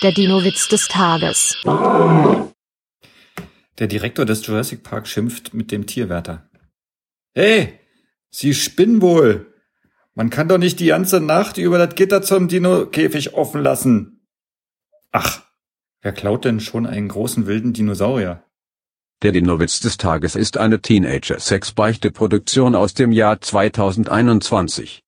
Der Dino-Witz des Tages. Der Direktor des Jurassic Park schimpft mit dem Tierwärter. Hey, Sie spinnen wohl. Man kann doch nicht die ganze Nacht über das Gitter zum Dino-Käfig offen lassen. Ach, wer klaut denn schon einen großen wilden Dinosaurier? Der Dino-Witz des Tages ist eine Teenager-Sex-Beichte-Produktion aus dem Jahr 2021.